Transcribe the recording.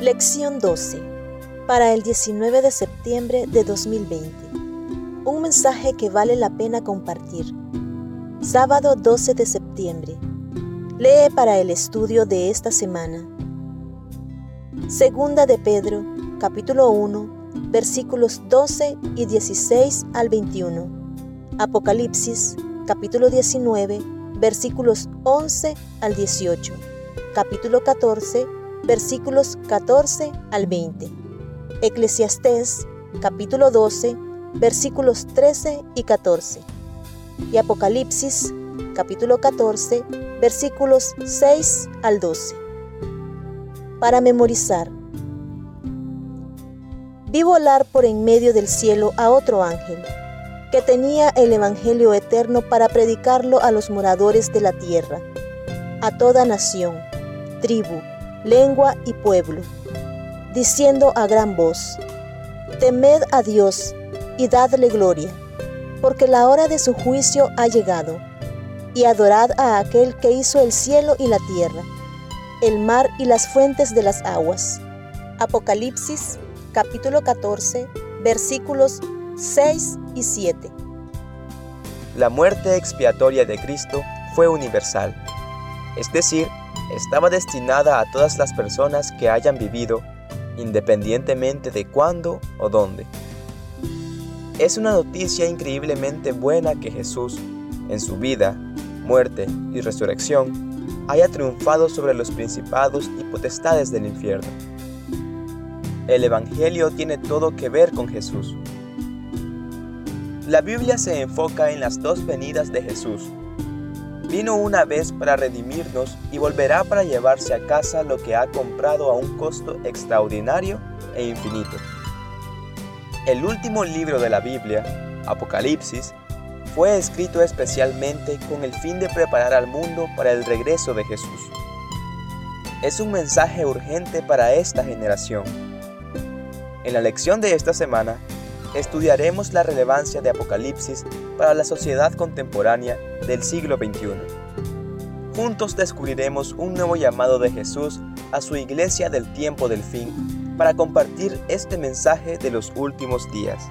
Lección 12. Para el 19 de septiembre de 2020. Un mensaje que vale la pena compartir. Sábado 12 de septiembre. Lee para el estudio de esta semana. Segunda de Pedro, capítulo 1, versículos 12 y 16 al 21. Apocalipsis, capítulo 19, versículos 11 al 18. Capítulo 14, versículos 14 al 20. Eclesiastés, capítulo 12, versículos 13 y 14. Y Apocalipsis, capítulo 14, versículos 6 al 12. Para memorizar. Vi volar por en medio del cielo a otro ángel, que tenía el Evangelio eterno para predicarlo a los moradores de la tierra, a toda nación, tribu, lengua y pueblo, diciendo a gran voz, Temed a Dios y dadle gloria, porque la hora de su juicio ha llegado, y adorad a aquel que hizo el cielo y la tierra, el mar y las fuentes de las aguas. Apocalipsis capítulo 14 versículos 6 y 7. La muerte expiatoria de Cristo fue universal, es decir, estaba destinada a todas las personas que hayan vivido, independientemente de cuándo o dónde. Es una noticia increíblemente buena que Jesús, en su vida, muerte y resurrección, haya triunfado sobre los principados y potestades del infierno. El Evangelio tiene todo que ver con Jesús. La Biblia se enfoca en las dos venidas de Jesús, Vino una vez para redimirnos y volverá para llevarse a casa lo que ha comprado a un costo extraordinario e infinito. El último libro de la Biblia, Apocalipsis, fue escrito especialmente con el fin de preparar al mundo para el regreso de Jesús. Es un mensaje urgente para esta generación. En la lección de esta semana, estudiaremos la relevancia de Apocalipsis para la sociedad contemporánea del siglo XXI. Juntos descubriremos un nuevo llamado de Jesús a su iglesia del tiempo del fin para compartir este mensaje de los últimos días.